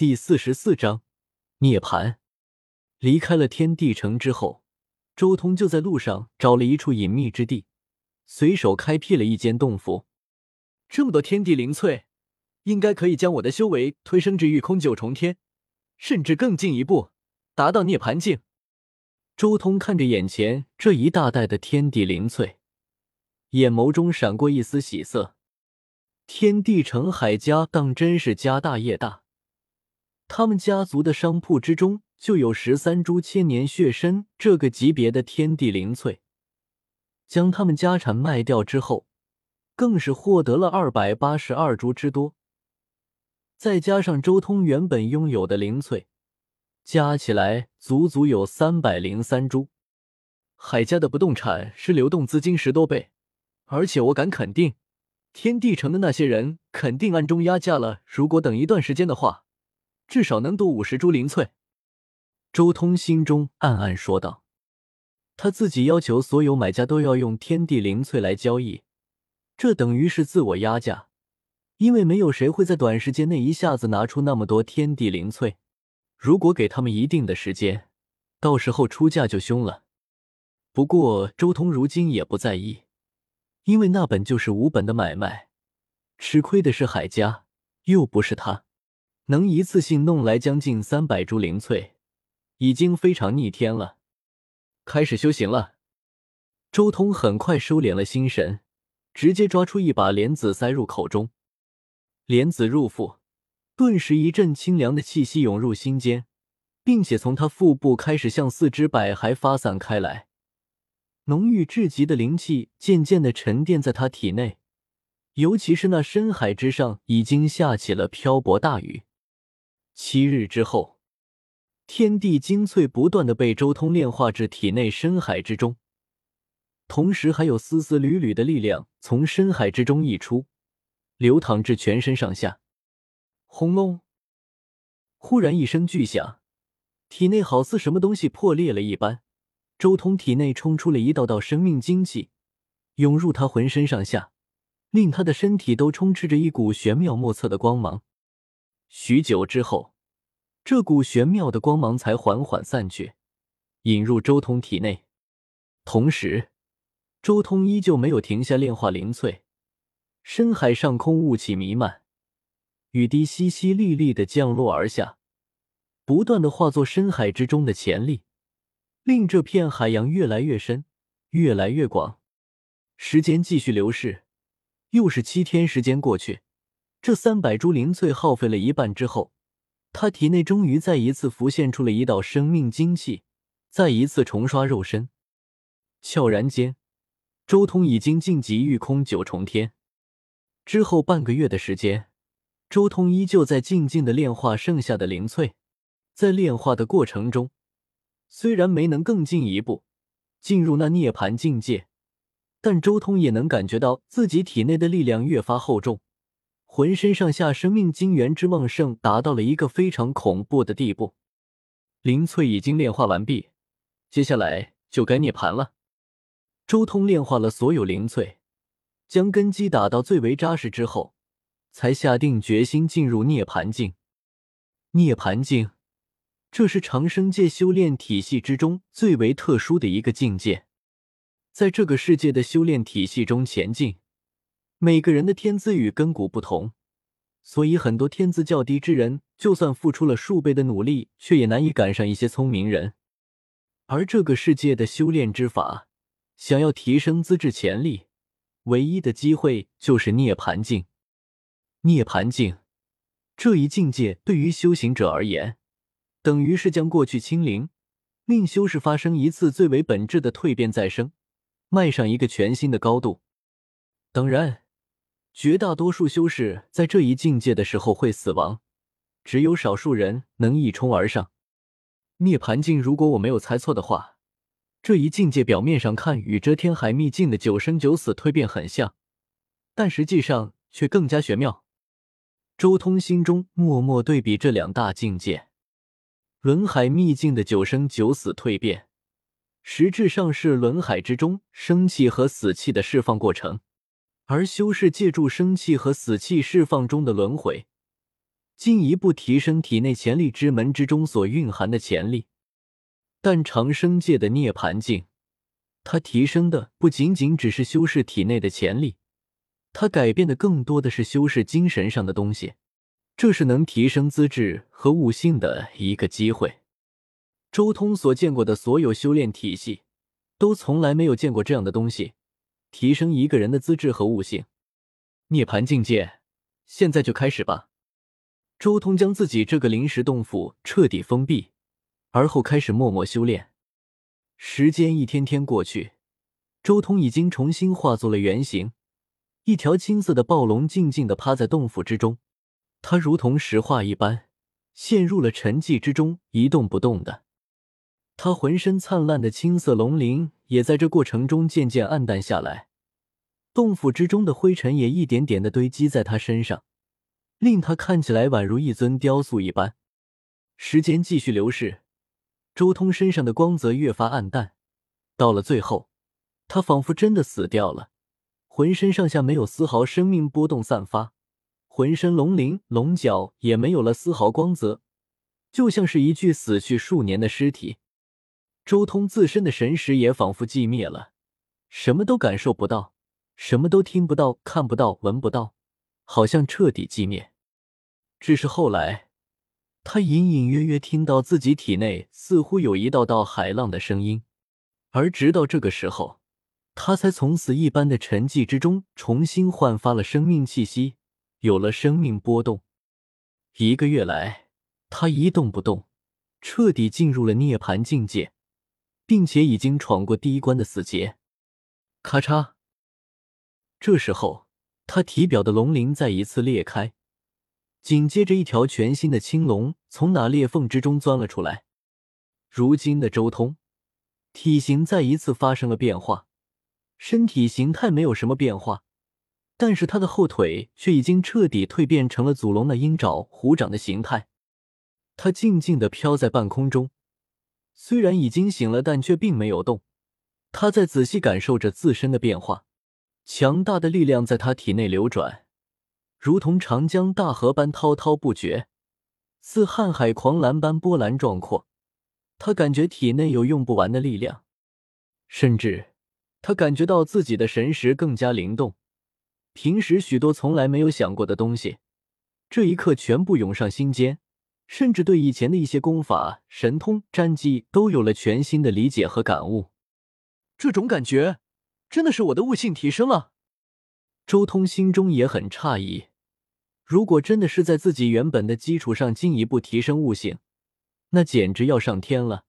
第四十四章涅槃。离开了天地城之后，周通就在路上找了一处隐秘之地，随手开辟了一间洞府。这么多天地灵翠，应该可以将我的修为推升至御空九重天，甚至更进一步，达到涅槃境。周通看着眼前这一大袋的天地灵翠，眼眸中闪过一丝喜色。天地城海家当真是家大业大，他们家族的商铺之中就有十三株千年血参这个级别的天地灵翠，将他们家产卖掉之后，更是获得了二百八十二株之多。再加上周通原本拥有的灵翠，加起来足足有三百零三株。海家的不动产是流动资金十多倍，而且我敢肯定。天地城的那些人肯定暗中压价了。如果等一段时间的话，至少能多五十株灵翠。周通心中暗暗说道：“他自己要求所有买家都要用天地灵翠来交易，这等于是自我压价，因为没有谁会在短时间内一下子拿出那么多天地灵翠。如果给他们一定的时间，到时候出价就凶了。不过周通如今也不在意。”因为那本就是无本的买卖，吃亏的是海家，又不是他。能一次性弄来将近三百株灵翠，已经非常逆天了。开始修行了。周通很快收敛了心神，直接抓出一把莲子塞入口中。莲子入腹，顿时一阵清凉的气息涌入心间，并且从他腹部开始向四肢百骸发散开来。浓郁至极的灵气渐渐的沉淀在他体内，尤其是那深海之上已经下起了漂泊大雨。七日之后，天地精粹不断的被周通炼化至体内深海之中，同时还有丝丝缕缕的力量从深海之中溢出，流淌至全身上下。轰隆！忽然一声巨响，体内好似什么东西破裂了一般。周通体内冲出了一道道生命精气，涌入他浑身上下，令他的身体都充斥着一股玄妙莫测的光芒。许久之后，这股玄妙的光芒才缓缓散去，引入周通体内。同时，周通依旧没有停下炼化灵翠。深海上空雾气弥漫，雨滴淅淅沥沥的降落而下，不断的化作深海之中的潜力。令这片海洋越来越深，越来越广。时间继续流逝，又是七天时间过去。这三百株灵翠耗费了一半之后，他体内终于再一次浮现出了一道生命精气，再一次重刷肉身。悄然间，周通已经晋级御空九重天。之后半个月的时间，周通依旧在静静的炼化剩下的灵翠，在炼化的过程中。虽然没能更进一步进入那涅槃境界，但周通也能感觉到自己体内的力量越发厚重，浑身上下生命精元之旺盛达到了一个非常恐怖的地步。灵翠已经炼化完毕，接下来就该涅槃了。周通炼化了所有灵翠，将根基打到最为扎实之后，才下定决心进入涅槃境。涅槃境。这是长生界修炼体系之中最为特殊的一个境界，在这个世界的修炼体系中前进，每个人的天资与根骨不同，所以很多天资较低之人，就算付出了数倍的努力，却也难以赶上一些聪明人。而这个世界的修炼之法，想要提升资质潜力，唯一的机会就是涅槃境。涅槃境这一境界，对于修行者而言。等于是将过去清零，令修士发生一次最为本质的蜕变再生，迈上一个全新的高度。当然，绝大多数修士在这一境界的时候会死亡，只有少数人能一冲而上。涅槃境，如果我没有猜错的话，这一境界表面上看与遮天海秘境的九生九死蜕变很像，但实际上却更加玄妙。周通心中默默对比这两大境界。轮海秘境的九生九死蜕变，实质上是轮海之中生气和死气的释放过程；而修士借助生气和死气释放中的轮回，进一步提升体内潜力之门之中所蕴含的潜力。但长生界的涅槃境，它提升的不仅仅只是修饰体内的潜力，它改变的更多的是修饰精神上的东西。这是能提升资质和悟性的一个机会。周通所见过的所有修炼体系，都从来没有见过这样的东西，提升一个人的资质和悟性。涅槃境界，现在就开始吧。周通将自己这个临时洞府彻底封闭。而后开始默默修炼，时间一天天过去，周通已经重新化作了原形，一条青色的暴龙静静的趴在洞府之中，它如同石化一般，陷入了沉寂之中，一动不动的。他浑身灿烂的青色龙鳞也在这过程中渐渐暗淡下来，洞府之中的灰尘也一点点的堆积在他身上，令他看起来宛如一尊雕塑一般。时间继续流逝。周通身上的光泽越发暗淡，到了最后，他仿佛真的死掉了，浑身上下没有丝毫生命波动散发，浑身龙鳞龙角也没有了丝毫光泽，就像是一具死去数年的尸体。周通自身的神识也仿佛寂灭了，什么都感受不到，什么都听不到、看不到、闻不到，好像彻底寂灭。只是后来。他隐隐约约听到自己体内似乎有一道道海浪的声音，而直到这个时候，他才从死一般的沉寂之中重新焕发了生命气息，有了生命波动。一个月来，他一动不动，彻底进入了涅槃境界，并且已经闯过第一关的死劫。咔嚓！这时候，他体表的龙鳞再一次裂开。紧接着，一条全新的青龙从那裂缝之中钻了出来。如今的周通，体型再一次发生了变化，身体形态没有什么变化，但是他的后腿却已经彻底蜕变成了祖龙那鹰爪、虎掌的形态。他静静的飘在半空中，虽然已经醒了，但却并没有动。他在仔细感受着自身的变化，强大的力量在他体内流转。如同长江大河般滔滔不绝，似瀚海狂澜般波澜壮阔。他感觉体内有用不完的力量，甚至他感觉到自己的神识更加灵动。平时许多从来没有想过的东西，这一刻全部涌上心间，甚至对以前的一些功法、神通、战技都有了全新的理解和感悟。这种感觉，真的是我的悟性提升了。周通心中也很诧异。如果真的是在自己原本的基础上进一步提升悟性，那简直要上天了。